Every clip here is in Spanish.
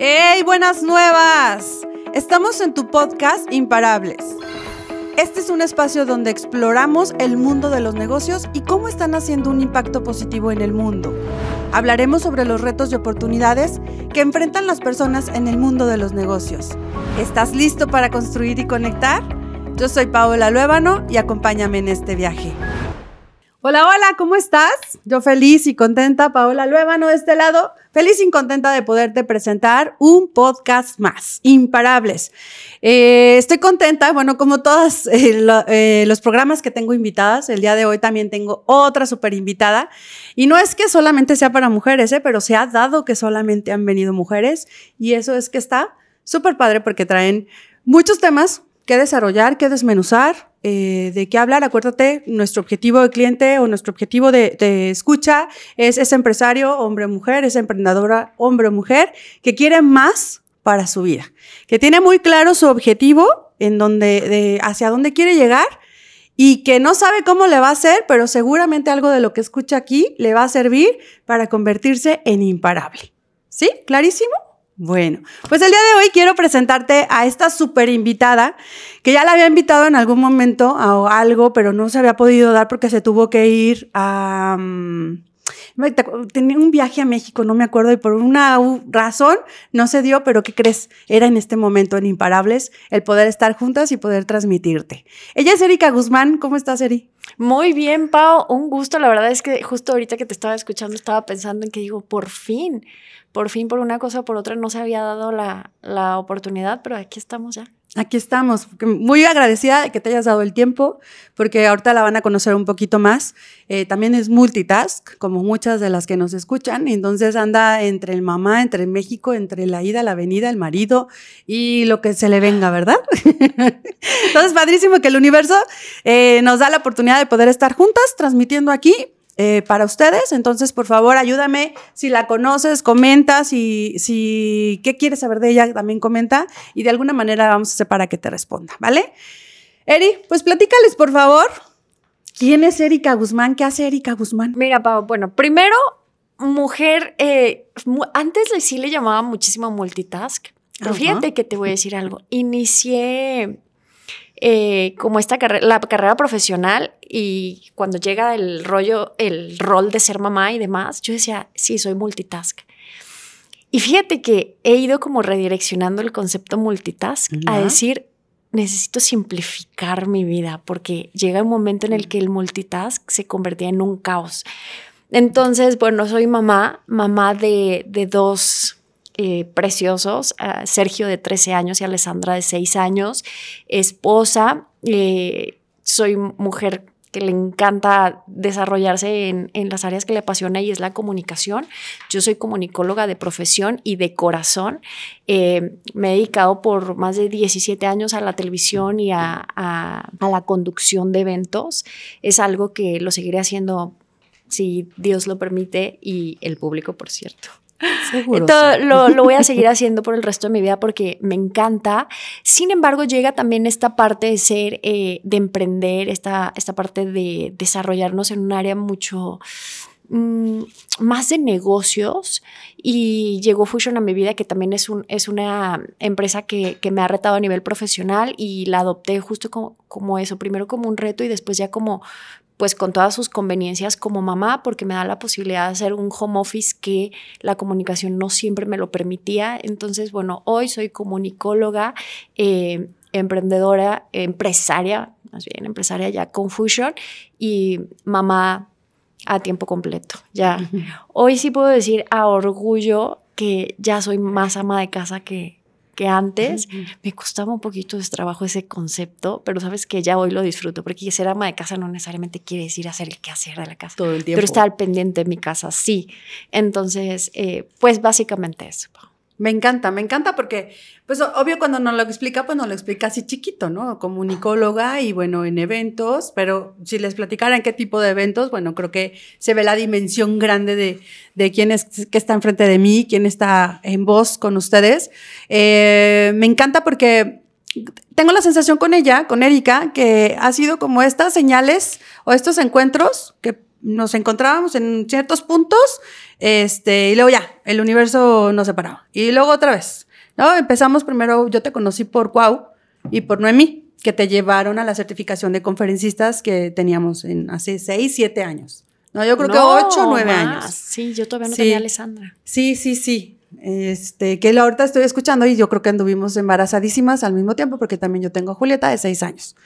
¡Hey, buenas nuevas! Estamos en tu podcast Imparables. Este es un espacio donde exploramos el mundo de los negocios y cómo están haciendo un impacto positivo en el mundo. Hablaremos sobre los retos y oportunidades que enfrentan las personas en el mundo de los negocios. ¿Estás listo para construir y conectar? Yo soy Paola Luébano y acompáñame en este viaje. Hola, hola, ¿cómo estás? Yo feliz y contenta, Paola Luébano de este lado, feliz y contenta de poderte presentar un podcast más, Imparables. Eh, estoy contenta, bueno, como todos eh, eh, los programas que tengo invitadas, el día de hoy también tengo otra súper invitada. Y no es que solamente sea para mujeres, pero se ha dado que solamente han venido mujeres y eso es que está súper padre porque traen muchos temas que desarrollar, que desmenuzar, eh, de qué hablar. Acuérdate, nuestro objetivo de cliente o nuestro objetivo de, escucha es ese empresario, hombre o mujer, esa emprendedora, hombre o mujer, que quiere más para su vida, que tiene muy claro su objetivo, en donde, de, hacia dónde quiere llegar y que no sabe cómo le va a hacer, pero seguramente algo de lo que escucha aquí le va a servir para convertirse en imparable. ¿Sí? ¿Clarísimo? Bueno, pues el día de hoy quiero presentarte a esta súper invitada, que ya la había invitado en algún momento a algo, pero no se había podido dar porque se tuvo que ir a... Mm, tenía un viaje a México, no me acuerdo, y por una razón no se dio, pero ¿qué crees? Era en este momento en Imparables el poder estar juntas y poder transmitirte. Ella es Erika Guzmán, ¿cómo estás, Eri? Muy bien, Pau, un gusto. La verdad es que justo ahorita que te estaba escuchando estaba pensando en que digo, por fin, por fin por una cosa o por otra no se había dado la, la oportunidad, pero aquí estamos ya. Aquí estamos, muy agradecida de que te hayas dado el tiempo, porque ahorita la van a conocer un poquito más. Eh, también es multitask, como muchas de las que nos escuchan, entonces anda entre el mamá, entre México, entre la ida, la venida, el marido y lo que se le venga, ¿verdad? entonces, padrísimo que el universo eh, nos da la oportunidad de poder estar juntas transmitiendo aquí eh, para ustedes. Entonces, por favor, ayúdame. Si la conoces, comenta. Si, si, ¿qué quieres saber de ella? También comenta. Y de alguna manera vamos a hacer para que te responda, ¿vale? Eri, pues platícales, por favor. ¿Quién es Erika Guzmán? ¿Qué hace Erika Guzmán? Mira, Pau, bueno, primero, mujer, eh, antes sí le llamaba muchísimo multitask. Pero fíjate que te voy a decir algo. Inicié eh, como esta carrera, la carrera profesional y cuando llega el rollo, el rol de ser mamá y demás, yo decía, sí, soy multitask. Y fíjate que he ido como redireccionando el concepto multitask a decir, necesito simplificar mi vida porque llega un momento en el que el multitask se convertía en un caos. Entonces, bueno, soy mamá, mamá de, de dos eh, preciosos, Sergio de 13 años y Alessandra de 6 años, esposa, eh, soy mujer que le encanta desarrollarse en, las áreas que le apasiona y es la comunicación. Yo soy comunicóloga de profesión y de corazón. Eh, me he dedicado por más de 17 años a la televisión y a la conducción de eventos. Es algo que lo seguiré haciendo si Dios lo permite y el público, por cierto. Seguro. lo, voy a seguir haciendo por el resto de mi vida porque me encanta. Sin embargo, llega también esta parte de ser, eh, de emprender, esta, esta parte de desarrollarnos en un área mucho mm, más de negocios y llegó Fusion a mi vida que también es, un, es una empresa que, me ha retado a nivel profesional y la adopté justo como, como eso, primero como un reto y después ya como pues con todas sus conveniencias como mamá, porque me da la posibilidad de hacer un home office que la comunicación no siempre me lo permitía. Entonces, bueno, hoy soy comunicóloga, eh, emprendedora, empresaria, más bien empresaria ya con Fusion y mamá a tiempo completo. Ya, hoy sí puedo decir a orgullo que ya soy más ama de casa que, que antes me costaba un poquito de trabajo ese concepto, pero sabes que ya hoy lo disfruto, porque ser ama de casa no necesariamente quiere decir hacer el quehacer de la casa. Todo el tiempo. Pero estar pendiente de mi casa, sí. Entonces, eh, pues básicamente eso. Me encanta, me encanta porque, pues obvio cuando nos lo explica, pues nos lo explica así chiquito, ¿no? Como unicóloga y bueno, en eventos, pero si les platicaran qué tipo de eventos, bueno, creo que se ve la dimensión grande de, de quién es que está enfrente de mí, quién está en voz con ustedes. Eh, me encanta porque tengo la sensación con ella, con Erika, que ha sido como estas señales o estos encuentros que nos encontrábamos en ciertos puntos, este, y luego ya, el universo nos separaba. Y luego otra vez, ¿no? Empezamos primero, yo te conocí por Cuau y por Noemí, que te llevaron a la certificación de conferencistas que teníamos en hace seis, siete años. No, yo creo que ocho o nueve años. Sí, yo todavía no tenía a Alessandra. Sí, sí, sí. Este, que ahorita estoy escuchando y yo creo que anduvimos embarazadísimas al mismo tiempo porque también yo tengo a Julieta de seis años.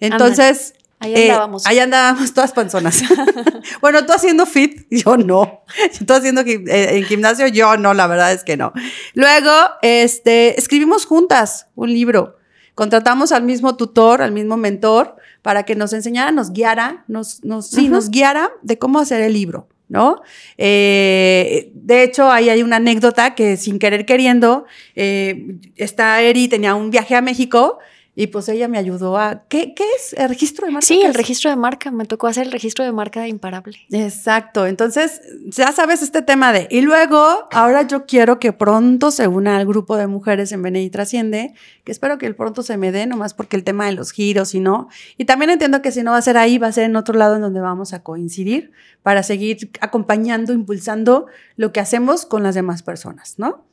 Entonces, Ahí eh, andábamos. ahí andábamos todas panzonas. bueno, tú haciendo fit, yo no. Tú haciendo eh, en gimnasio, yo no, la verdad es que no. Luego, este, escribimos juntas un libro. Contratamos al mismo tutor, al mismo mentor, para que nos enseñara, nos guiara, nos, nos, sí, nos guiara de cómo hacer el libro. ¿no? Eh, de hecho, ahí hay una anécdota que sin querer queriendo, eh, esta Eri tenía un viaje a México y pues ella me ayudó a... ¿Qué, qué es? ¿El registro de marca? Sí, el registro de marca. Me tocó hacer el registro de marca de Imparable. Exacto. Entonces, ya sabes este tema de... Y luego, ahora yo quiero que pronto se una al grupo de mujeres en Bene y Trasciende, que espero que el pronto se me dé, nomás porque el tema de los giros y no. Y también entiendo que si no va a ser ahí, va a ser en otro lado en donde vamos a coincidir para seguir acompañando, impulsando lo que hacemos con las demás personas, ¿no?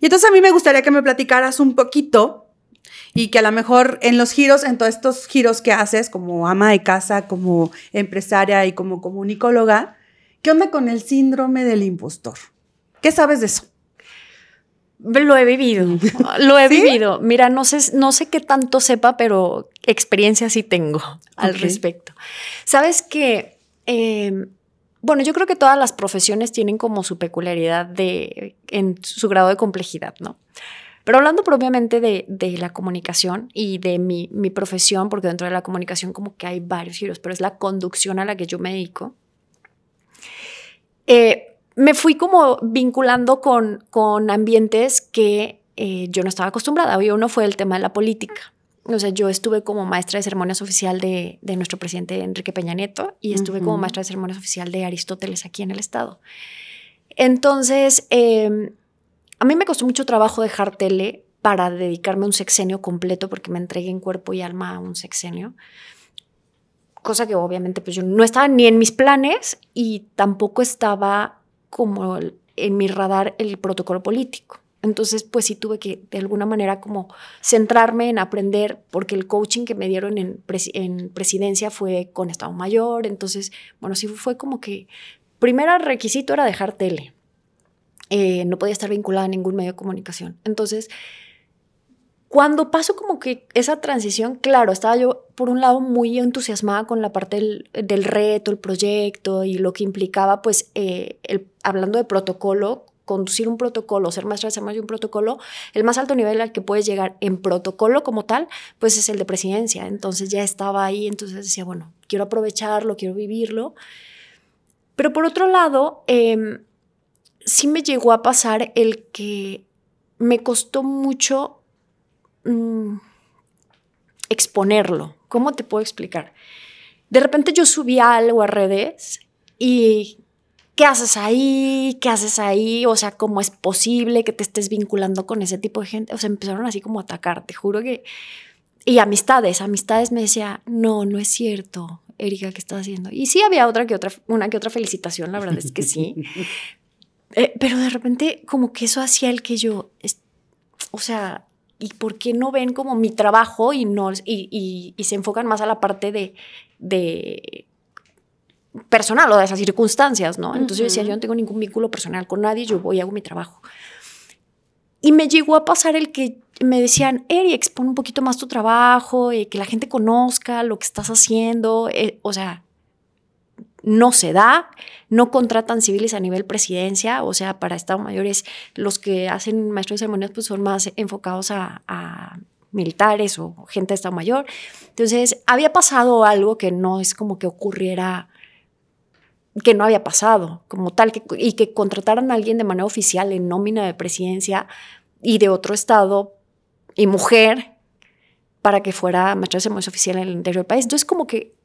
Y entonces a mí me gustaría que me platicaras un poquito y que a lo mejor en los giros, en todos estos giros que haces como ama de casa, como empresaria y como comunicóloga, ¿qué onda con el síndrome del impostor? ¿Qué sabes de eso? Lo he vivido, lo he vivido. Mira, no sé, no sé qué tanto sepa, pero experiencia sí tengo al respecto. Sabes que, em, bueno, yo creo que todas las profesiones tienen como su peculiaridad de, en su grado de complejidad, ¿no? Pero hablando propiamente de, la comunicación y de mi, profesión, porque dentro de la comunicación como que hay varios giros, pero es la conducción a la que yo me dedico, eh, me fui como vinculando con, con ambientes que eh, yo no estaba acostumbrada. Y uno fue el tema de la política. O sea, yo estuve como maestra de ceremonias oficial de, nuestro presidente Enrique Peña Nieto y estuve como maestra de ceremonias oficial de Aristóteles aquí en el estado. Entonces, em, a mí me costó mucho trabajo dejar tele para dedicarme a un sexenio completo porque me entregué en cuerpo y alma a un sexenio. Cosa que obviamente pues yo no estaba ni en mis planes y tampoco estaba como en mi radar el protocolo político. Entonces, pues sí tuve que de alguna manera como centrarme en aprender, porque el coaching que me dieron en, en presidencia fue con Estado Mayor. Entonces, bueno, sí fue como que, primer requisito era dejar tele. Eh, no podía estar vinculada a ningún medio de comunicación. Entonces, cuando pasó como que esa transición, claro, estaba yo por un lado muy entusiasmada con la parte del, reto, el proyecto y lo que implicaba, pues, eh, hablando de protocolo, conducir un protocolo, ser maestra de ser de un protocolo, el más alto nivel al que puedes llegar en protocolo como tal, pues es el de presidencia. Entonces ya estaba ahí, entonces decía, bueno, quiero aprovecharlo, quiero vivirlo. Pero por otro lado, eh, sí me llegó a pasar el que me costó mucho mm, exponerlo. ¿Cómo te puedo explicar? De repente yo subía algo a redes y ¿qué haces ahí? ¿Qué haces ahí? O sea, ¿cómo es posible que te estés vinculando con ese tipo de gente? O sea, empezaron así como a atacar, te juro que... Y amistades, amistades me decía, no, no es cierto, Erika, ¿qué estás haciendo? Y sí había otra que otra, una que otra felicitación, la verdad es que sí. Eh, pero de repente como que eso hacía el que yo, o sea, ¿y por qué no ven como mi trabajo y, no, y, y, se enfocan más a la parte de, de personal o de esas circunstancias, ¿no? Entonces yo decía, yo no tengo ningún vínculo personal con nadie, yo voy y hago mi trabajo. Y me llegó a pasar el que me decían, Eri, expone un poquito más tu trabajo, y eh, que la gente conozca lo que estás haciendo, eh, o sea, no se da, no contratan civiles a nivel presidencia, o sea, para Estado mayores los que hacen maestros de ceremonias pues son más enfocados a, militares o gente de Estado Mayor. Entonces, había pasado algo que no es como que ocurriera, que no había pasado como tal, y que contrataran a alguien de manera oficial en nómina de presidencia y de otro estado y mujer para que fuera maestra de ceremonias oficial en el interior del país. Entonces, como que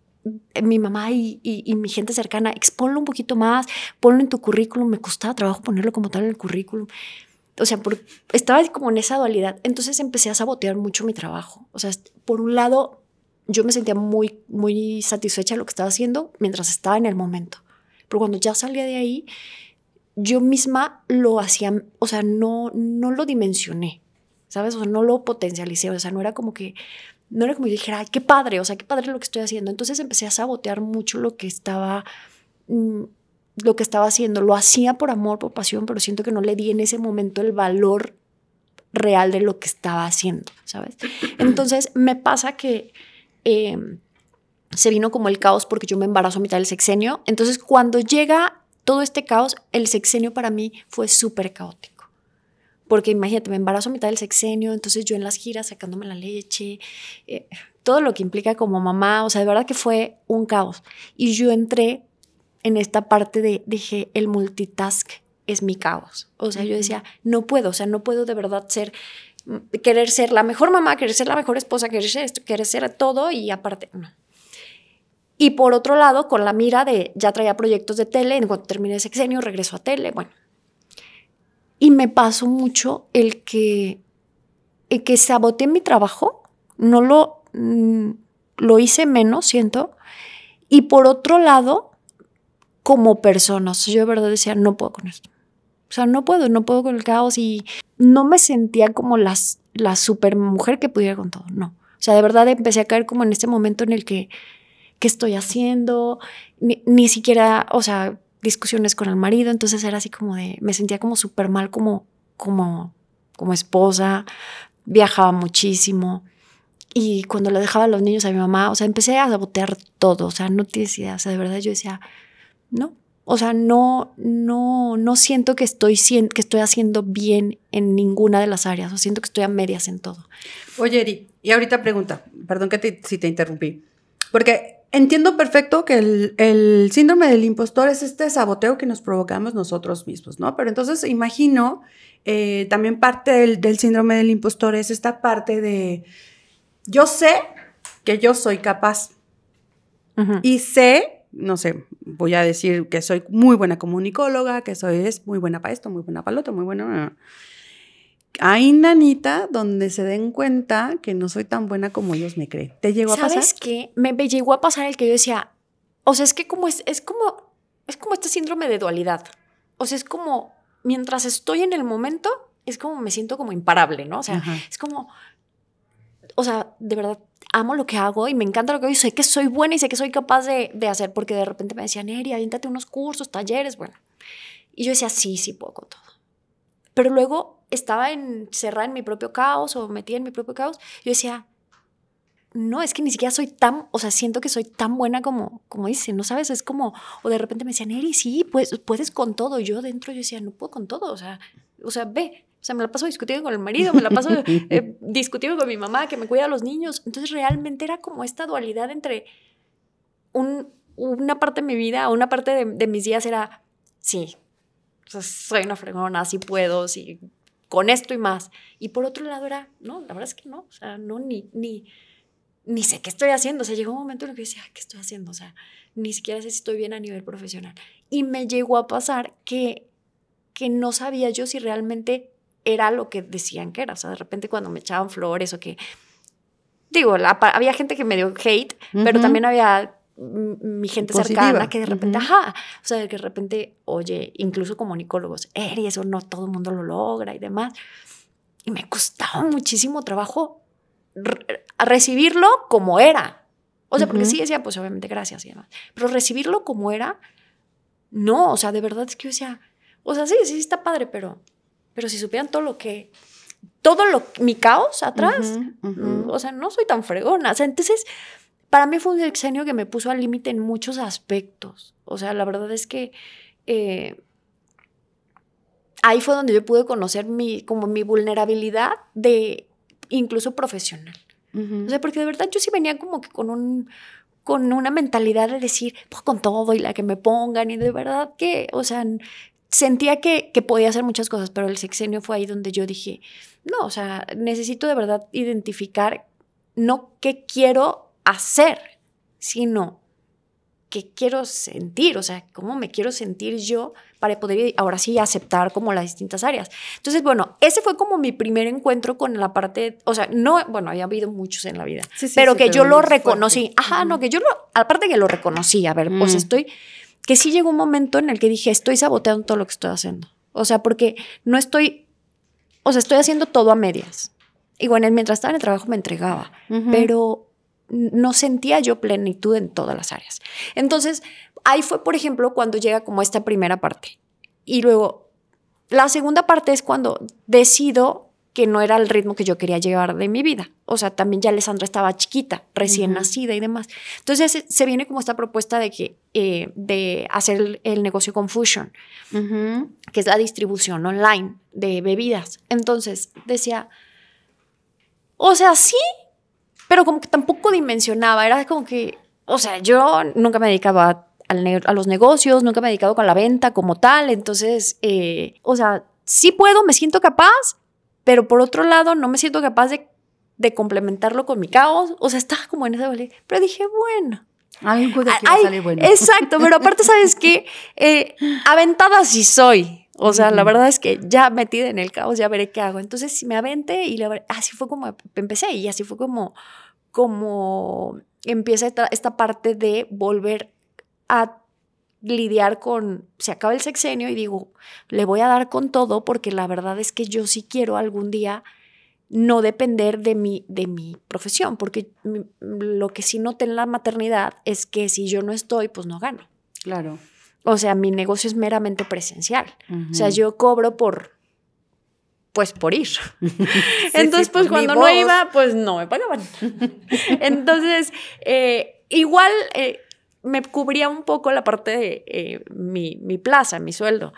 mi mamá y, mi gente cercana, exponlo un poquito más, ponlo en tu currículum, me costaba trabajo ponerlo como tal en el currículum. O sea, estaba como en esa dualidad. Entonces empecé a sabotear mucho mi trabajo. O sea, por un lado, yo me sentía muy, muy satisfecha de lo que estaba haciendo mientras estaba en el momento. Pero cuando ya salía de ahí, yo misma lo hacía, o sea, no, no lo dimensioné, ¿sabes? O sea, no lo potencialicé, o sea, no era como que, no era como que dijera, ay, qué padre, o sea, qué padre lo que estoy haciendo. Entonces empecé a sabotear mucho lo que estaba, mm, lo que estaba haciendo. Lo hacía por amor, por pasión, pero siento que no le di en ese momento el valor real de lo que estaba haciendo, ¿sabes? Entonces me pasa que... Em, se vino como el caos porque yo me embarazo a mitad del sexenio. Entonces, cuando llega todo este caos, el sexenio para mí fue súper caótico. Porque imagínate, me embarazo a mitad del sexenio, entonces yo en las giras sacándome la leche, eh, todo lo que implica como mamá, o sea, de verdad que fue un caos. Y yo entré en esta parte de, dije, el multitask es mi caos. O sea, yo decía, no puedo, o sea, no puedo de verdad ser, mm, querer ser la mejor mamá, querer ser la mejor esposa, querer ser esto, querer ser todo y aparte, no. Y por otro lado, con la mira de ya traía proyectos de tele, en cuanto terminé el sexenio, regreso a tele, bueno. Y me pasó mucho el que, el que saboteé mi trabajo, no lo, mm, lo hice menos, siento. Y por otro lado, como persona, yo de verdad decía, no puedo con esto. O sea, no puedo, no puedo con el caos y no me sentía como las, la super mujer que pudiera con todo, no. O sea, de verdad empecé a caer como en este momento en el que qué estoy haciendo, ni, siquiera, o sea, discusiones con el marido, entonces era así como de, me sentía como súper mal como, como, como esposa, viajaba muchísimo. Y cuando le dejaba a los niños a mi mamá, o sea, empecé a sabotear todo, o sea, no tienes idea, o sea, de verdad yo decía, no, o sea, no, no, no siento que estoy, que estoy haciendo bien en ninguna de las áreas, o siento que estoy a medias en todo. Oye, Eri, y ahorita pregunta, perdón que si te interrumpí, porque entiendo perfecto que el, síndrome del impostor es este saboteo que nos provocamos nosotros mismos, ¿no? Pero entonces imagino eh, también parte del, síndrome del impostor es esta parte de yo sé que yo soy capaz. Y sé, no sé, voy a decir que soy muy buena comunicóloga, que soy es muy buena para esto, muy buena para lo otro, muy buena hay nanita donde se den cuenta que no soy tan buena como ellos me creen. ¿Te llegó a pasar? ¿Sabes qué? Me, llegó a pasar el que yo decía, o sea, es que como es, es como, es como este síndrome de dualidad. O sea, es como, mientras estoy en el momento, es como me siento como imparable, ¿no? O sea, es como, o sea, de verdad, amo lo que hago y me encanta lo que hago y sé que soy buena y sé que soy capaz de, de hacer, porque de repente me decían, Eri, aviéntate unos cursos, talleres, bueno. Y yo decía, sí, sí puedo con todo. Pero luego estaba encerrada en mi propio caos o metida en mi propio caos, yo decía, no, es que ni siquiera soy tan, o sea, siento que soy tan buena como, como dice, ¿no sabes? Es como, o de repente me decían, Eri, sí, pues, puedes con todo. Yo dentro yo decía, no puedo con todo, o sea, o sea, ve, o sea, me la paso discutiendo con el marido, me la paso eh, discutiendo con mi mamá que me cuida a los niños. Entonces realmente era como esta dualidad entre un, una parte de mi vida, una parte de, de mis días era, sí, o sea, soy una fregona, sí puedo, sí con esto y más. Y por otro lado era, no, la verdad es que no, o sea, no, ni, ni, ni sé qué estoy haciendo. O sea, llegó un momento en el que decía, ¿qué estoy haciendo? O sea, ni siquiera sé si estoy bien a nivel profesional. Y me llegó a pasar que, que no sabía yo si realmente era lo que decían que era. O sea, de repente cuando me echaban flores o que... Digo, había gente que me dio hate, pero también había mi gente cercana que de repente, ajá, o sea, que de repente, oye, incluso comunicólogos, Eri, eso no todo el mundo lo logra y demás. Y me costaba muchísimo trabajo recibirlo como era. O sea, porque sí decía, pues obviamente gracias y demás. Pero recibirlo como era, no, o sea, de verdad es que yo decía, o sea, sí, sí está padre, pero, pero si supieran todo lo que, todo lo, mi caos atrás, mm, o sea, no soy tan fregona. O sea, entonces para mí fue un sexenio que me puso al límite en muchos aspectos. O sea, la verdad es que eh, ahí fue donde yo pude conocer mi, como mi vulnerabilidad de incluso profesional. O sea, porque de verdad yo sí venía como que con un con una mentalidad de decir, pues con todo y la que me pongan y de verdad que, o sea, sentía que, que podía hacer muchas cosas, pero el sexenio fue ahí donde yo dije, no, o sea, necesito de verdad identificar no qué quiero hacer, sino qué quiero sentir, o sea, cómo me quiero sentir yo para poder ahora sí aceptar como las distintas áreas. Entonces, bueno, ese fue como mi primer encuentro con la parte, o sea, no, bueno, había habido muchos en la vida, pero que yo lo reconocí, ajá, no, que yo lo, aparte que lo reconocí, a ver, pues estoy, que sí llegó un momento en el que dije, estoy saboteando todo lo que estoy haciendo. O sea, porque no estoy, o sea, estoy haciendo todo a medias. Y bueno, mientras estaba en el trabajo me entregaba, pero no sentía yo plenitud en todas las áreas. Entonces, ahí fue, por ejemplo, cuando llega como esta primera parte. Y luego, la segunda parte es cuando decido que no era el ritmo que yo quería llevar de mi vida. O sea, también ya Alessandra estaba chiquita, recién nacida y demás. Entonces se, viene como esta propuesta de que eh, de hacer el, negocio con Fusion, que es la distribución online de bebidas. Entonces decía, o sea, sí, pero como que tampoco dimensionaba. Era como que, o sea, yo nunca me dedicaba a, los negocios, nunca me he dedicado con la venta como tal. Entonces, eh, o sea, sí puedo, me siento capaz, pero por otro lado no me siento capaz de, complementarlo con mi caos. O sea, estaba como en ese vale. Pero dije, bueno. Algo de aquí sale bueno. Exacto, pero aparte, ¿sabes qué? Eh, aventada sí soy. O sea, la verdad es que ya metida en el caos, ya veré qué hago. Entonces, si me aventé y así fue como empecé y así fue como, como empieza esta parte de volver a lidiar con, se acaba el sexenio y digo, le voy a dar con todo porque la verdad es que yo sí quiero algún día no depender de mi, de mi profesión, porque lo que sí noté en la maternidad es que si yo no estoy, pues no gano. Claro. O sea, mi negocio es meramente presencial. O sea, yo cobro por, pues por ir. Entonces, pues cuando no iba, pues no me pagaban. Entonces, eh, igual eh, me cubría un poco la parte de eh, mi, plaza, mi sueldo.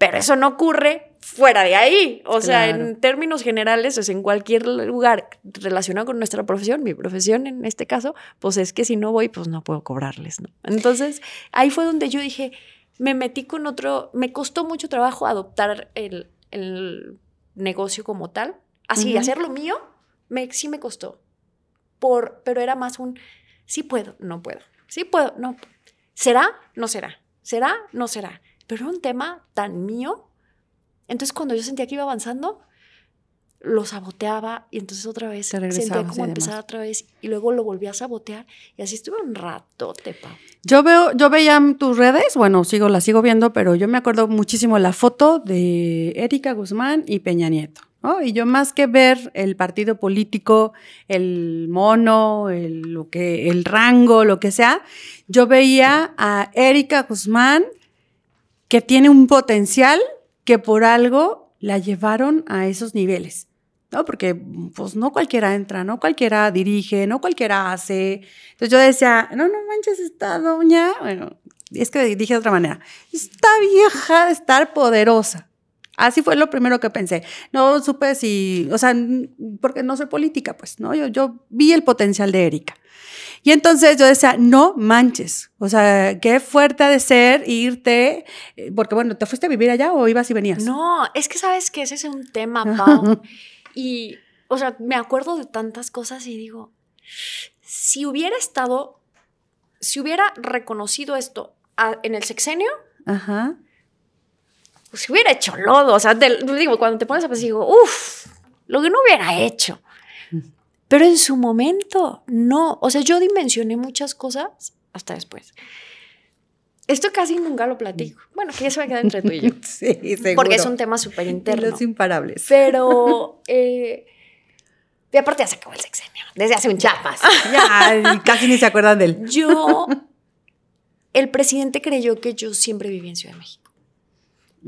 Pero eso no ocurre fuera de ahí. O sea, en términos generales, es en cualquier lugar relacionado con nuestra profesión, mi profesión en este caso, pues es que si no voy, pues no puedo cobrarles, ¿no? Entonces, ahí fue donde yo dije, me metí con otro, me costó mucho trabajo adoptar el, negocio como tal. Así, hacerlo mío, me, sí me costó. Por, pero era más un, sí puedo, no puedo. Sí puedo, no. ¿Será? No será. ¿Será? No será. Pero era un tema tan mío. Entonces cuando yo sentía que iba avanzando, lo saboteaba y entonces otra vez sentía como empezar otra vez y luego lo volví a sabotear y así estuve un ratote, Pau. Yo veo, yo veía tus redes, bueno, sigo, la sigo viendo, pero yo me acuerdo muchísimo la foto de Erika Guzmán y Peña Nieto. Y yo más que ver el partido político, el mono, el, lo que, el rango, lo que sea, yo veía a Erika Guzmán que tiene un potencial que por algo la llevaron a esos niveles. ¿no? Porque pues no cualquiera entra, no cualquiera dirige, no cualquiera hace. Entonces yo decía, no, no manches, esta doña, bueno, es que dije de otra manera, esta vieja de estar poderosa. Así fue lo primero que pensé. No supe si, o sea, porque no soy política, pues, ¿no? Yo, yo vi el potencial de Erika. Y entonces yo decía, no manches, o sea, qué fuerte ha de ser irte, eh, porque bueno, ¿te fuiste a vivir allá o ibas y venías? No, es que sabes que ese es un tema, Pau. y, o sea, me acuerdo de tantas cosas y digo, si hubiera estado, si hubiera reconocido esto en el sexenio, Ajá pues hubiera hecho lodo. O sea, digo, cuando te pones a pensar, digo, uff, lo que no hubiera hecho. Pero en su momento, no. O sea, yo dimensioné muchas cosas hasta después. Esto casi nunca lo platico. Bueno, que se va a quedar entre tú y yo. sí, seguro. Porque es un tema súper interno. Los imparables. Pero, eh, y aparte ya se acabó el sexenio. Desde hace un chapas. ya, casi ni se acuerdan de él. Yo, el presidente creyó que yo siempre viví en Ciudad de México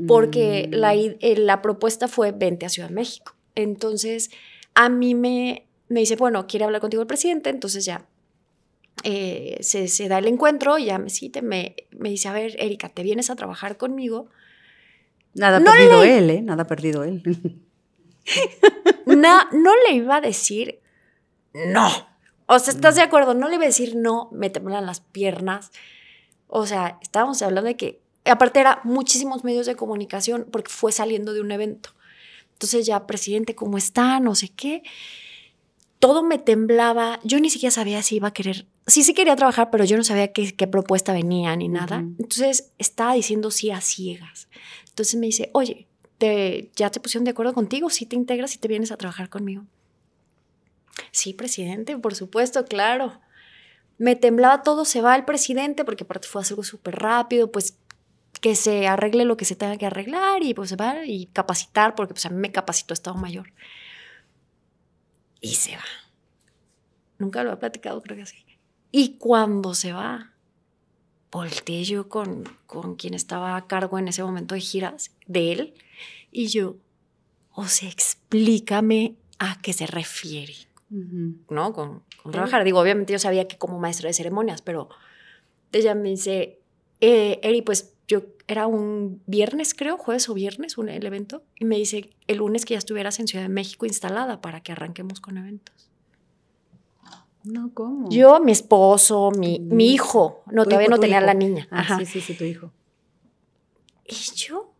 porque la, mm. eh, la, propuesta fue vente a Ciudad de México. Entonces, a mí me, me dice, bueno, quiere hablar contigo el presidente, entonces ya eh, se, se, da el encuentro, ya me cite, me, me dice, a ver, Erika, ¿te vienes a trabajar conmigo? Nada perdido él, ¿eh? Nada perdido él. no, no le iba a decir no. O sea, ¿estás de acuerdo? No le iba a decir no, me temblan las piernas. O sea, estábamos hablando de que aparte era muchísimos medios de comunicación porque fue saliendo de un evento. Entonces ya, presidente, ¿cómo está? No sé qué. Todo me temblaba. Yo ni siquiera sabía si iba a querer. Sí, sí quería trabajar, pero yo no sabía qué, qué propuesta venía ni nada. Entonces estaba diciendo sí a ciegas. Entonces me dice, oye, te, ¿ya te pusieron de acuerdo contigo? ¿Sí te integras y te vienes a trabajar conmigo? Sí, presidente, por supuesto, claro me temblaba todo, se va el presidente, porque aparte fue algo súper rápido, pues que se arregle lo que se tenga que arreglar y pues se va y capacitar, porque pues a mí me capacitó Estado Mayor. Y se va. Nunca lo he platicado, creo que sí. Y cuando se va, volteé yo con, con quien estaba a cargo en ese momento de giras, de él, y yo, o sea, explícame a qué se refiere, ¿no? Con, trabajar. Digo, obviamente yo sabía que como maestro de ceremonias, pero ella me dice, eh, Eri, pues yo era un viernes, creo, jueves o viernes, un, el evento, y me dice el lunes que ya estuvieras en Ciudad de México instalada para que arranquemos con eventos. No, ¿cómo? Yo, mi esposo, mi, mi hijo, no, todavía no tenía la niña. Ah, sí, sí, sí, tu hijo. Y yo,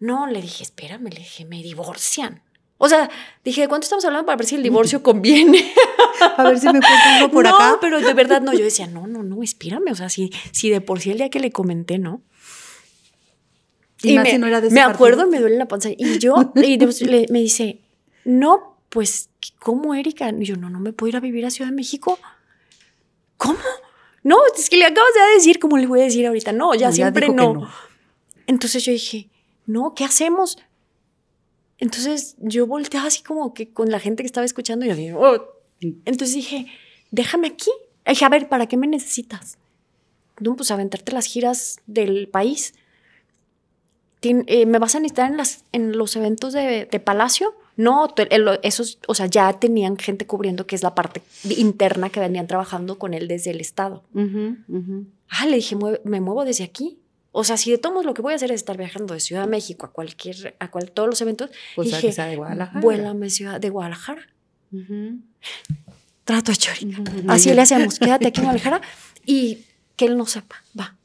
no, le dije, espérame, le dije, me divorcian. O sea, dije, ¿de cuánto estamos hablando para ver si el divorcio conviene? A ver si me cuento algo por acá. No, pero de verdad no. Yo decía, no, no, no, espérame. O sea, si, si de por sí el día que le comenté, ¿no? Y, me, no era de me acuerdo, me duele la panza. Y yo, y me dice, no, pues, ¿cómo, Erika? Y yo, no, no me puedo ir a vivir a Ciudad de México. ¿Cómo? No, es que le acabas de decir, ¿cómo le voy a decir ahorita? No, ya siempre no. Entonces yo dije, no, ¿qué hacemos? Entonces yo volteaba así como que con la gente que estaba escuchando y yo dije, oh. entonces dije, déjame aquí. Dije, a ver, ¿para qué me necesitas? No, pues aventarte las giras del país. Eh, ¿Me vas a necesitar en, las, en los eventos de, Palacio? No, esos, o sea, ya tenían gente cubriendo que es la parte interna que venían trabajando con él desde el Estado. Ah, le dije, me muevo desde aquí. O sea, si de todos lo que voy a hacer es estar viajando de Ciudad de México a cualquier, a cual, todos los eventos, pues dije, sea de Guadalajara. Vuélame ciudad de Guadalajara. Trato a Chori. Así le hacemos, quédate aquí en Guadalajara y que él no sepa, va.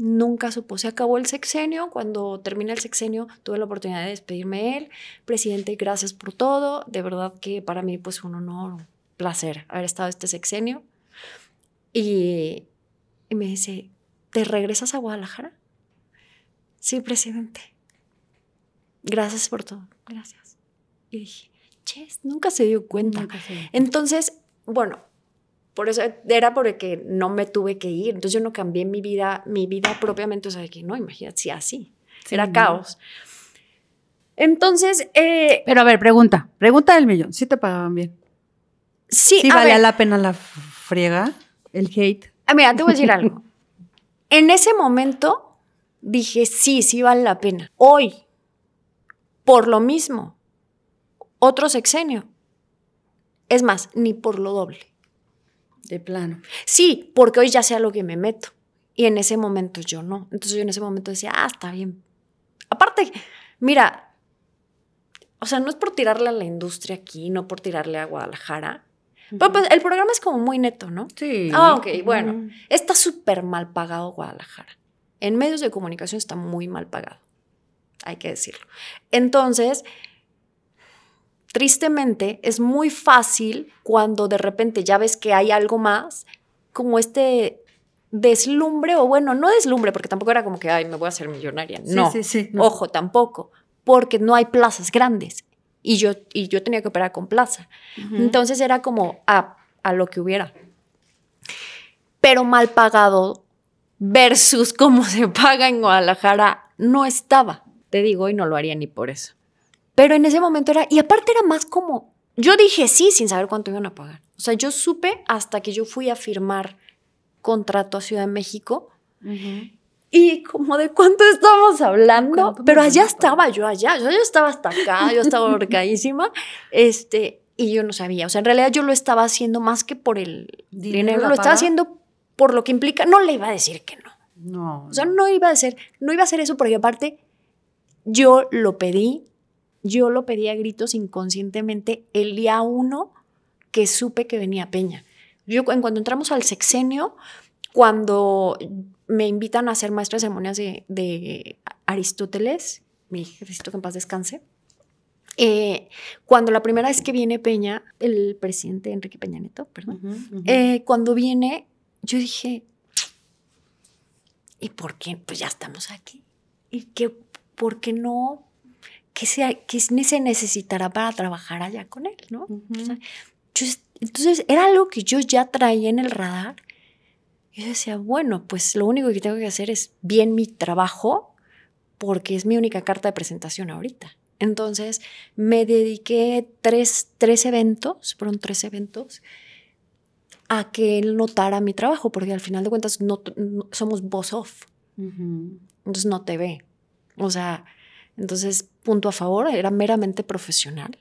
Nunca supo. Se acabó el sexenio. Cuando termina el sexenio, tuve la oportunidad de despedirme de él. Presidente, gracias por todo. De verdad que para mí, pues, un honor, un placer haber estado este sexenio. Y, y me dice, ¿te regresas a Guadalajara? Sí, presidente. Gracias por todo. Gracias. Y dije, ches, nunca se dio cuenta. Entonces, bueno, por eso era porque no me tuve que ir. Entonces yo no cambié mi vida, mi vida propiamente. O sea, que no, imagínate, si así. era caos. Entonces. Eh, Pero a ver, pregunta. Pregunta del millón. ¿Sí te pagaban bien? Sí. ¿Sí valía la pena la friega? El hate. Ah, mira, te voy a decir algo. En ese momento dije, sí, sí vale la pena. Hoy, por lo mismo, otro sexenio. Es más, ni por lo doble. De plano. Sí, porque hoy ya sé a lo que me meto. Y en ese momento yo no. Entonces yo en ese momento decía, ah, está bien. Aparte, mira, o sea, no es por tirarle a la industria aquí, no por tirarle a Guadalajara. Pero pues el programa es como muy neto, ¿no? Sí. Ah, ok, bueno. Está súper mal pagado Guadalajara en medios de comunicación está muy mal pagado, hay que decirlo. Entonces, tristemente, es muy fácil cuando de repente ya ves que hay algo más, como este deslumbre, o bueno, no deslumbre, porque tampoco era como que, ay, me voy a hacer millonaria. No, sí, sí, ojo, tampoco, porque no hay plazas grandes. Y yo, y yo tenía que operar con plaza. Entonces era como a, a lo que hubiera. Pero mal pagado versus cómo se paga en Guadalajara no estaba. Te digo, y no lo haría ni por eso. Pero en ese momento era, y aparte era más como, yo dije sí sin saber cuánto iban a pagar. O sea, yo supe hasta que yo fui a firmar contrato a Ciudad de México. Y como de cuánto estamos hablando, pero allá estaba yo allá, yo estaba hasta acá, yo estaba horcadísima, este, y yo no sabía, o sea, en realidad yo lo estaba haciendo más que por el dinero, lo estaba haciendo por lo que implica, no le iba a decir que no. No. O sea, no iba a hacer, no iba a hacer eso porque aparte yo lo pedí, yo lo pedí a gritos inconscientemente el día uno que supe que venía Peña. Yo en cuando entramos al sexenio, cuando me invitan a ser maestra de ceremonias de, Aristóteles, mi Cristo que en paz descanse, eh, cuando la primera vez que viene Peña, el presidente Enrique Peña Neto, perdón, eh, cuando viene, yo dije, ¿y por qué? Pues ya estamos aquí. ¿Y qué, por qué no? ¿Qué se, qué se necesitará para trabajar allá con él? ¿no? entonces, era algo que yo ya traía en el radar Y yo decía, bueno, pues lo único que tengo que hacer es bien mi trabajo porque es mi única carta de presentación ahorita. Entonces me dediqué tres, tres eventos, fueron tres eventos, a que él notara mi trabajo, porque al final de cuentas no, somos voz off. Entonces no te ve. O sea, entonces, punto a favor, era meramente profesional.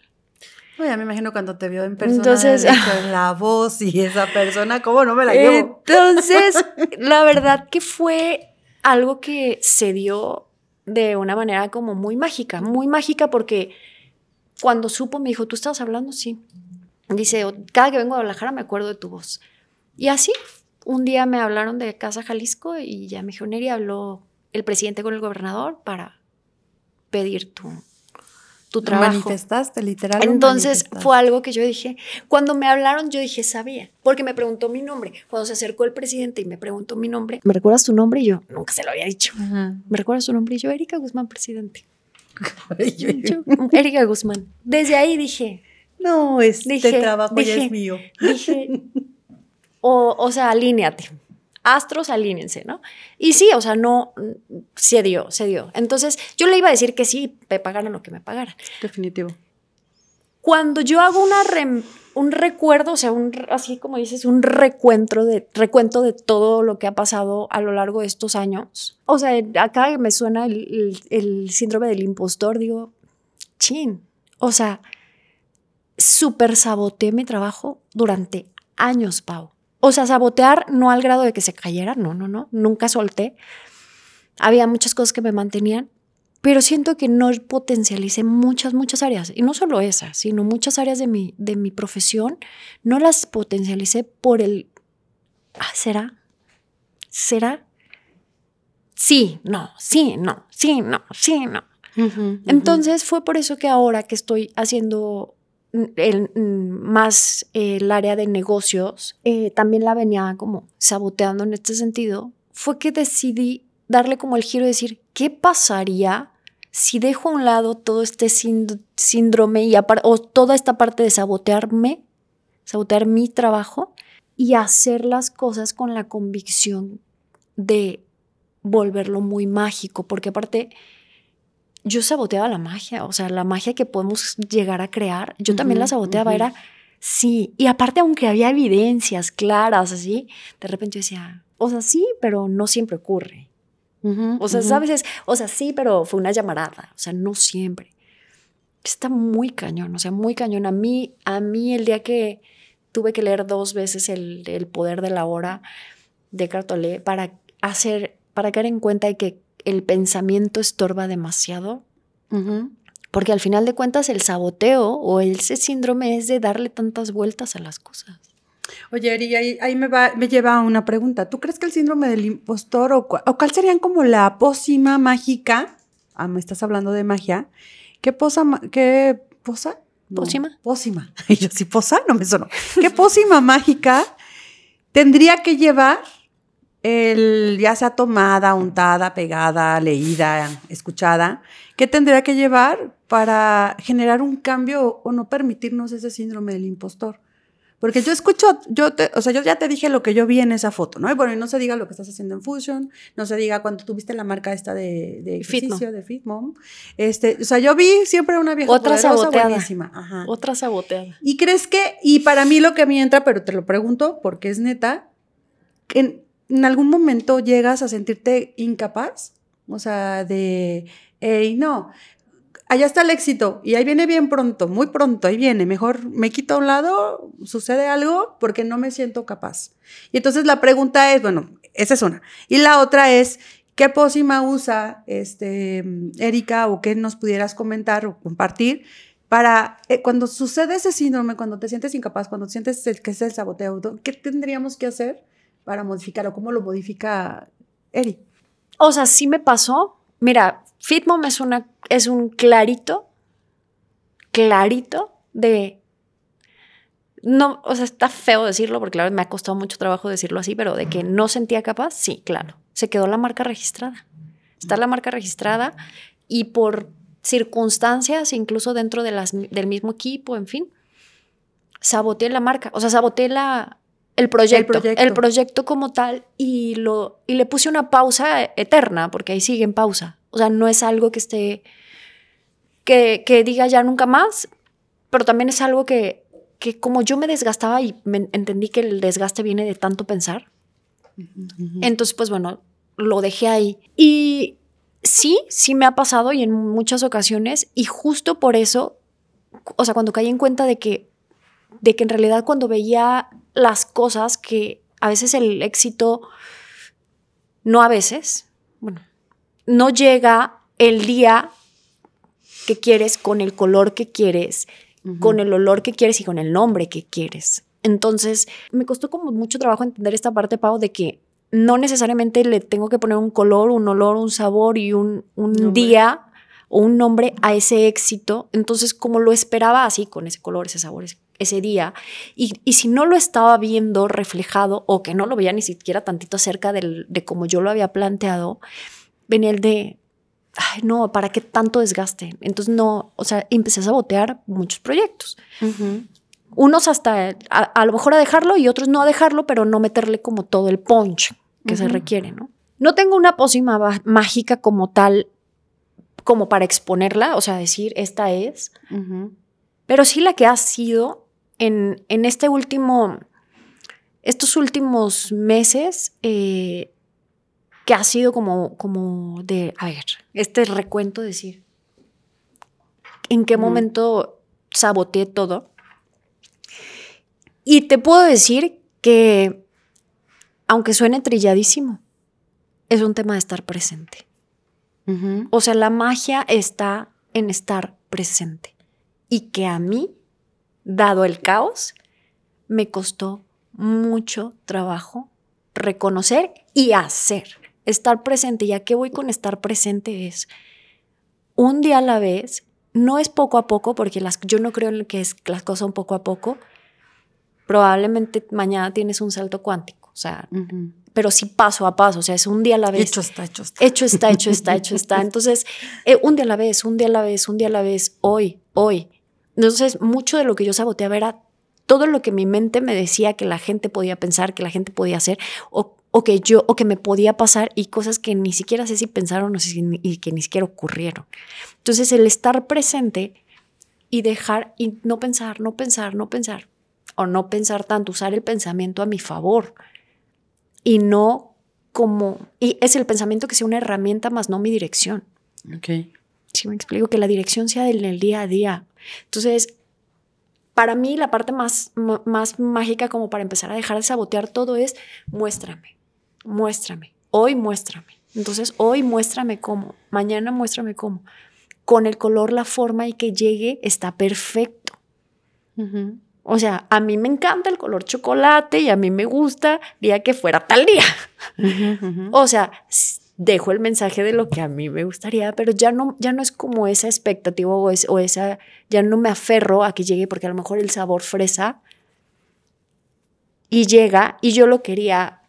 Oye, me imagino cuando te vio en persona, entonces, la voz y esa persona, ¿cómo no me la llevo? Entonces, la verdad que fue algo que se dio de una manera como muy mágica, muy mágica porque cuando supo me dijo, ¿tú estabas hablando? Sí. Dice, cada que vengo a Guadalajara me acuerdo de tu voz. Y así, un día me hablaron de Casa Jalisco y ya me dijo, Neri, habló el presidente con el gobernador para pedir tu, tu trabajo. manifestaste, literal. Entonces fue algo que yo dije, cuando me hablaron yo dije, sabía, porque me preguntó mi nombre. Cuando se acercó el presidente y me preguntó mi nombre, ¿me recuerdas tu nombre? Y yo nunca se lo había dicho. ¿Me recuerdas tu nombre? Y yo, Erika Guzmán, presidente. Erika Guzmán. Desde ahí dije, no, este trabajo ya es mío. Dije, o, o sea, alíneate astros alínense, ¿no? Y sí, o sea, no, se dio, se dio. Entonces, yo le iba a decir que sí, me pagaran lo que me pagaran. Definitivo. Cuando yo hago una un recuerdo, o sea, un, así como dices, un recuento de, recuento de todo lo que ha pasado a lo largo de estos años. O sea, acá me suena el, el síndrome del impostor, digo, chin. O sea, súper saboteé mi trabajo durante años, Pau. O sea, sabotear no al grado de que se cayera, no, no, no, nunca solté. Había muchas cosas que me mantenían, pero siento que no potencialicé muchas, muchas áreas. Y no solo esas, sino muchas áreas de mi, de mi profesión, no las potencialicé por el... Ah, ¿Será? ¿Será? Sí, no, sí, no, sí, no, sí, no. Entonces fue por eso que ahora que estoy haciendo el, más eh, el área de negocios, eh, también la venía como saboteando en este sentido, fue que decidí darle como el giro de decir, ¿qué pasaría si dejo a un lado todo este síndrome y o toda esta parte de sabotearme, sabotear mi trabajo y hacer las cosas con la convicción de volverlo muy mágico? Porque aparte yo saboteaba la magia, o sea, la magia que podemos llegar a crear, yo también la saboteaba, era, sí, y aparte aunque había evidencias claras, así, de repente yo decía, o sea, sí, pero no siempre ocurre. o sea, ¿sabes? o sea, sí, pero fue una llamarada, o sea, no siempre. Está muy cañón, o sea, muy cañón. A mí, a mí el día que tuve que leer dos veces el, el poder de la hora de Cartolé para hacer, para caer en cuenta de que el pensamiento estorba demasiado. Porque al final de cuentas el saboteo o ese síndrome es de darle tantas vueltas a las cosas. Oye, Eri, ahí, me, me, lleva a una pregunta. ¿Tú crees que el síndrome del impostor o, cuál serían como la pócima mágica? Ah, me estás hablando de magia. ¿Qué posa, qué posa? pócima. Pócima. Y yo sí, posa, no me sonó. ¿Qué pócima mágica tendría que llevar el, ya sea tomada, untada, pegada, leída, escuchada, ¿qué tendría que llevar para generar un cambio o no permitirnos ese síndrome del impostor? Porque yo escucho, yo te, o sea, yo ya te dije lo que yo vi en esa foto, ¿no? Y bueno, y no se diga lo que estás haciendo en Fusion, no se diga cuando tuviste la marca esta de, de ejercicio, de Fitmom. Este, o sea, yo vi siempre una vieja Otra saboteada. buenísima. Ajá. Otra saboteada. Y crees que, y para mí lo que me entra, pero te lo pregunto porque es neta, en, ¿en algún momento llegas a sentirte incapaz? O sea, de, hey, no, allá está el éxito y ahí viene bien pronto, muy pronto, ahí viene, mejor me quito a un lado, sucede algo porque no me siento capaz. Y entonces la pregunta es, bueno, esa es una. Y la otra es, ¿qué pócima usa este, Erika o qué nos pudieras comentar o compartir para eh, cuando sucede ese síndrome, cuando te sientes incapaz, cuando sientes que es el saboteo, ¿qué tendríamos que hacer? Para modificar o cómo lo modifica Eri? O sea, sí me pasó. Mira, Fitmom es, una, es un clarito, clarito de... No, o sea, está feo decirlo porque claro, me ha costado mucho trabajo decirlo así, pero de que no sentía capaz, sí, claro. Se quedó la marca registrada. Está la marca registrada y por circunstancias, incluso dentro de las, del mismo equipo, en fin, saboteé la marca. O sea, saboteé la, el proyecto, el proyecto, como tal y lo y le puse una pausa eterna porque ahí sigue en pausa. O sea, no es algo que esté que, que diga ya nunca más, pero también es algo que, que como yo me desgastaba y me entendí que el desgaste viene de tanto pensar. Entonces, pues bueno, lo dejé ahí. Y sí, sí me ha pasado y en muchas ocasiones y justo por eso, o sea, cuando caí en cuenta de que de que en realidad cuando veía las cosas que a veces el éxito, no a veces, bueno, no llega el día que quieres con el color que quieres, con el olor que quieres y con el nombre que quieres. Entonces, me costó como mucho trabajo entender esta parte, Pau, de que no necesariamente le tengo que poner un color, un olor, un sabor y un, un día o un nombre a ese éxito. Entonces, como lo esperaba así, con ese color, ese sabor, ese, día, y, si no lo estaba viendo reflejado o que no lo veía ni siquiera tantito cerca de como yo lo había planteado, venía el de, ay, no, ¿para qué tanto desgaste? Entonces, no, o sea, empecé a sabotear muchos proyectos. Unos hasta a, lo mejor a dejarlo y otros no a dejarlo, pero no meterle como todo el punch que se requiere, ¿no? No tengo una pócima mágica como tal como para exponerla, o sea, decir, esta es, pero sí la que ha sido en, en este último, estos últimos meses, eh, que ha sido como, como de, a ver, este recuento, decir, en qué momento saboteé todo. Y te puedo decir que, aunque suene trilladísimo, es un tema de estar presente. O sea, la magia está en estar presente. Y que a mí, dado el caos, me costó mucho trabajo reconocer y hacer. Estar presente. ¿Y a qué voy con estar presente? Es un día a la vez. No es poco a poco, porque las, yo no creo en que es las cosas un poco a poco. Probablemente mañana tienes un salto cuántico. O sea, pero sí paso a paso, o sea, es un día a la vez. Hecho está, hecho está. Hecho está, hecho está, hecho está. Entonces, eh, un día a la vez, un día a la vez, un día a la vez, hoy, hoy. Entonces, mucho de lo que yo saboteaba era todo lo que mi mente me decía que la gente podía pensar, que la gente podía hacer, o, que yo, o que me podía pasar, y cosas que ni siquiera sé si pensaron o si, y que ni siquiera ocurrieron. Entonces, el estar presente y dejar, y no pensar, no pensar, no pensar, o no pensar tanto, usar el pensamiento a mi favor y no como, y es el pensamiento que sea una herramienta más no mi dirección. Ok. Sí, me explico, que la dirección sea en el día a día. Entonces, para mí la parte más, más mágica como para empezar a dejar de sabotear todo es muéstrame, muéstrame, hoy muéstrame. Entonces, hoy muéstrame cómo, mañana muéstrame cómo. Con el color, la forma y que llegue está perfecto. O sea, a mí me encanta el color chocolate y a mí me gusta día que fuera tal día. O sea, dejo el mensaje de lo que a mí me gustaría, pero ya no, ya no es como esa expectativa o, o esa, ya no me aferro a que llegue porque a lo mejor el sabor fresa y llega y yo lo quería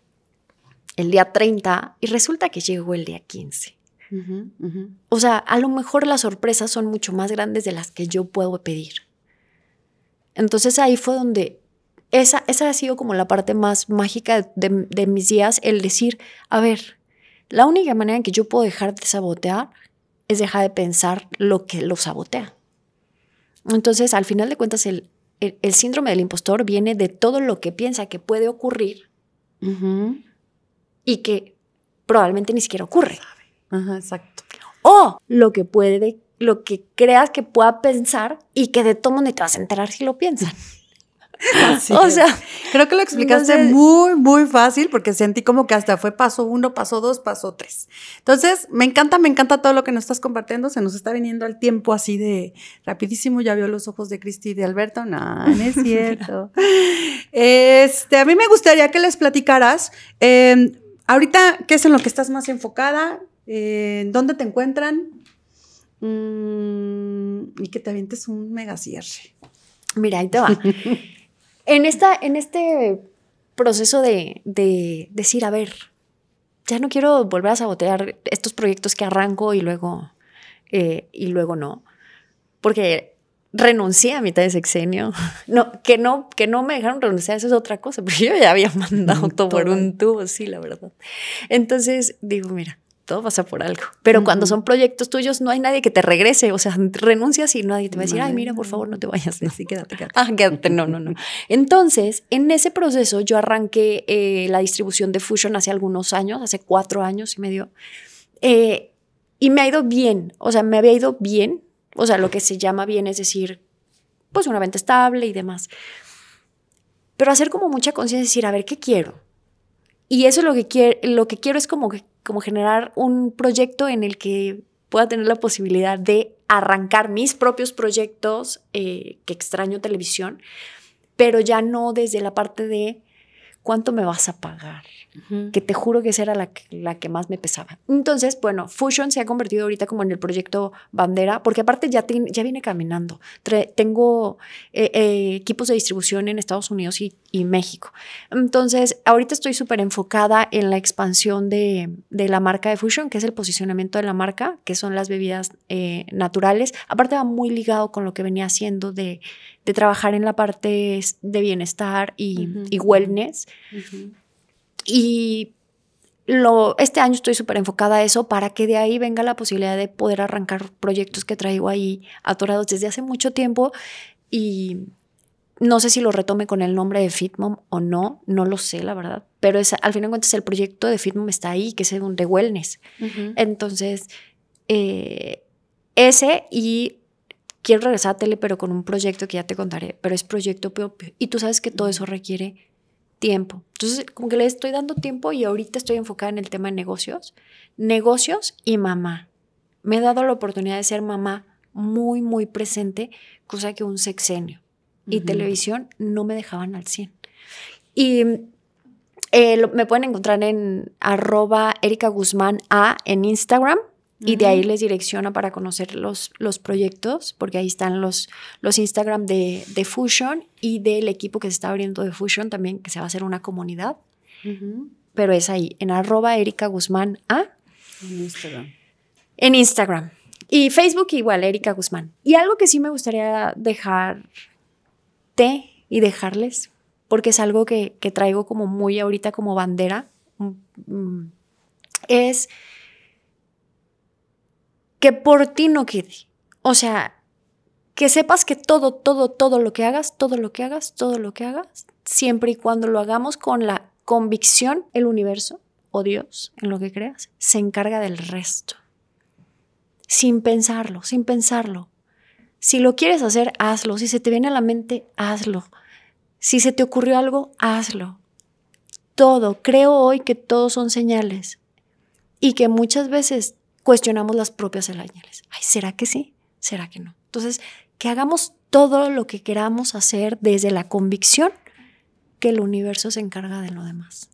el día 30 y resulta que llegó el día 15. O sea, a lo mejor las sorpresas son mucho más grandes de las que yo puedo pedir. Entonces ahí fue donde esa, esa ha sido como la parte más mágica de, mis días, el decir, a ver, la única manera en que yo puedo dejar de sabotear es dejar de pensar lo que lo sabotea. Entonces, al final de cuentas, el, el, síndrome del impostor viene de todo lo que piensa que puede ocurrir y que probablemente ni siquiera ocurre. Ajá, exacto. O lo que puede lo que creas que pueda pensar y que de todo ni te vas a enterar si lo piensan. o sea, creo que lo explicaste muy, muy fácil porque sentí como que hasta fue paso uno, paso dos, paso tres. Entonces, me encanta, me encanta todo lo que nos estás compartiendo. Se nos está viniendo al tiempo así de rapidísimo. Ya vio los ojos de Cristi y de Alberto. No, no es cierto. este, a mí me gustaría que les platicaras. Em, ahorita, ¿qué es en lo que estás más enfocada? Eh, ¿Dónde te encuentran? Mm, y que te avientes un mega cierre. Mira, ahí te va. en, esta, en este proceso de, decir, a ver, ya no quiero volver a sabotear estos proyectos que arranco y luego, eh, y luego no. Porque renuncié a mitad de sexenio. No, que no, que no me dejaron renunciar, eso es otra cosa, pero yo ya había mandado todo por un tubo, sí, la verdad. Entonces digo, mira, todo pasa por algo. Pero cuando son proyectos tuyos, no hay nadie que te regrese. O sea, renuncias y nadie te va a decir, ay, mira, por favor, no te vayas. Sí, quédate, quédate. Ah, quédate. No, no, no. Entonces, en ese proceso, yo arranqué eh, la distribución de Fusion hace algunos años, hace cuatro años y medio. Eh, y me ha ido bien. O sea, me había ido bien. O sea, lo que se llama bien es decir, pues una venta estable y demás. Pero hacer como mucha conciencia, decir, a ver, ¿qué quiero? Y eso es lo que, quiero, lo que quiero es como que como generar un proyecto en el que pueda tener la posibilidad de arrancar mis propios proyectos, eh, que extraño televisión, pero ya no desde la parte de cuánto me vas a pagar, que te juro que esa era la que, la que más me pesaba. Entonces, bueno, Fusion se ha convertido ahorita como en el proyecto bandera, porque aparte ya, ya viene caminando. tengo eh, eh, equipos de distribución en Estados Unidos y, México. Entonces, ahorita estoy súper enfocada en la expansión de, la marca de Fusion, que es el posicionamiento de la marca, que son las bebidas eh, naturales. Aparte va muy ligado con lo que venía haciendo de, trabajar en la parte de bienestar y, wellness. Y lo, este año estoy súper enfocada a eso para que de ahí venga la posibilidad de poder arrancar proyectos que traigo ahí atorados desde hace mucho tiempo y no sé si lo retome con el nombre de Fitmom o no, no lo sé, la verdad, pero es, al fin de cuentas el proyecto de Fitmom está ahí, que es un de wellness. Entonces, eh, ese y quiero regresar a tele, pero con un proyecto que ya te contaré, pero es proyecto propio. Y tú sabes que todo eso requiere tiempo. Entonces, como que le estoy dando tiempo y ahorita estoy enfocada en el tema de negocios. Negocios y mamá. Me he dado la oportunidad de ser mamá muy, muy presente, cosa que un sexenio y televisión no me dejaban al 100. Y eh, me pueden encontrar en arroba Erika Guzmán A en Instagram y de ahí les direcciona para conocer los, los proyectos, porque ahí están los, los Instagram de, de, Fusion y del equipo que se está abriendo de Fusion también, que se va a hacer una comunidad. Pero es ahí, en arroba Erika Guzmán A. En Instagram. En Instagram. Y Facebook igual, Erika Guzmán. Y algo que sí me gustaría dejarte y dejarles, porque es algo que, que traigo como muy ahorita como bandera, mm, mm, es que por ti no quede. O sea, que sepas que todo, todo, todo lo que hagas, todo lo que hagas, todo lo que hagas, siempre y cuando lo hagamos con la convicción, el universo o Dios, en lo que creas, se encarga del resto. Sin pensarlo, sin pensarlo. Si lo quieres hacer, hazlo. Si se te viene a la mente, hazlo. Si se te ocurrió algo, hazlo. Todo, creo hoy que todos son señales y que muchas veces cuestionamos las propias señales. Ay, ¿será que sí? ¿Será que no? Entonces, que hagamos todo lo que queramos hacer desde la convicción que el universo se encarga de lo demás.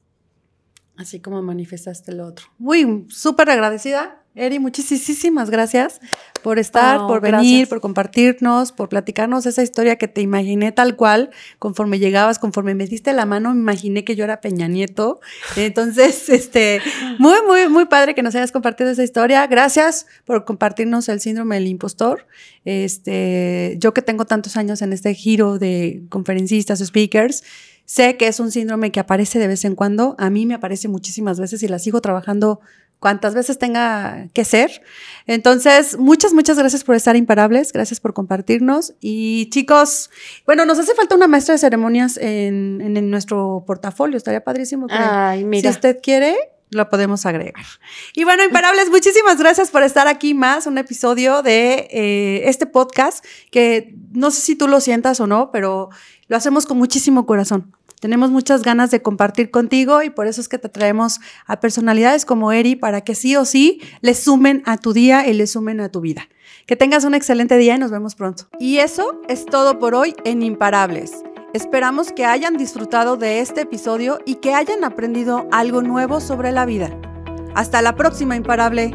Así como manifestaste lo otro. Muy súper agradecida Eri, muchísimas gracias por estar, por venir, por compartirnos, por platicarnos esa historia que te imaginé tal cual, conforme llegabas, conforme me diste la mano, me imaginé que yo era Peña Nieto. Entonces, este, muy, muy, muy padre que nos hayas compartido esa historia. Gracias por compartirnos el síndrome del impostor. Este, yo que tengo tantos años en este giro de conferencistas o speakers, sé que es un síndrome que aparece de vez en cuando. A mí me aparece muchísimas veces y la sigo trabajando cuantas veces tenga que ser. Entonces, muchas, muchas gracias por estar imparables, gracias por compartirnos. Y chicos, bueno, nos hace falta una maestra de ceremonias en, en, nuestro portafolio, estaría padrísimo. Que, Ay, mira. Si usted quiere, lo podemos agregar. Y bueno, imparables, muchísimas gracias por estar aquí más, un episodio de eh, este podcast que no sé si tú lo sientas o no, pero lo hacemos con muchísimo corazón. Tenemos muchas ganas de compartir contigo y por eso es que te traemos a personalidades como Eri para que sí o sí le sumen a tu día y le sumen a tu vida. Que tengas un excelente día y nos vemos pronto. Y eso es todo por hoy en Imparables. Esperamos que hayan disfrutado de este episodio y que hayan aprendido algo nuevo sobre la vida. Hasta la próxima, Imparable.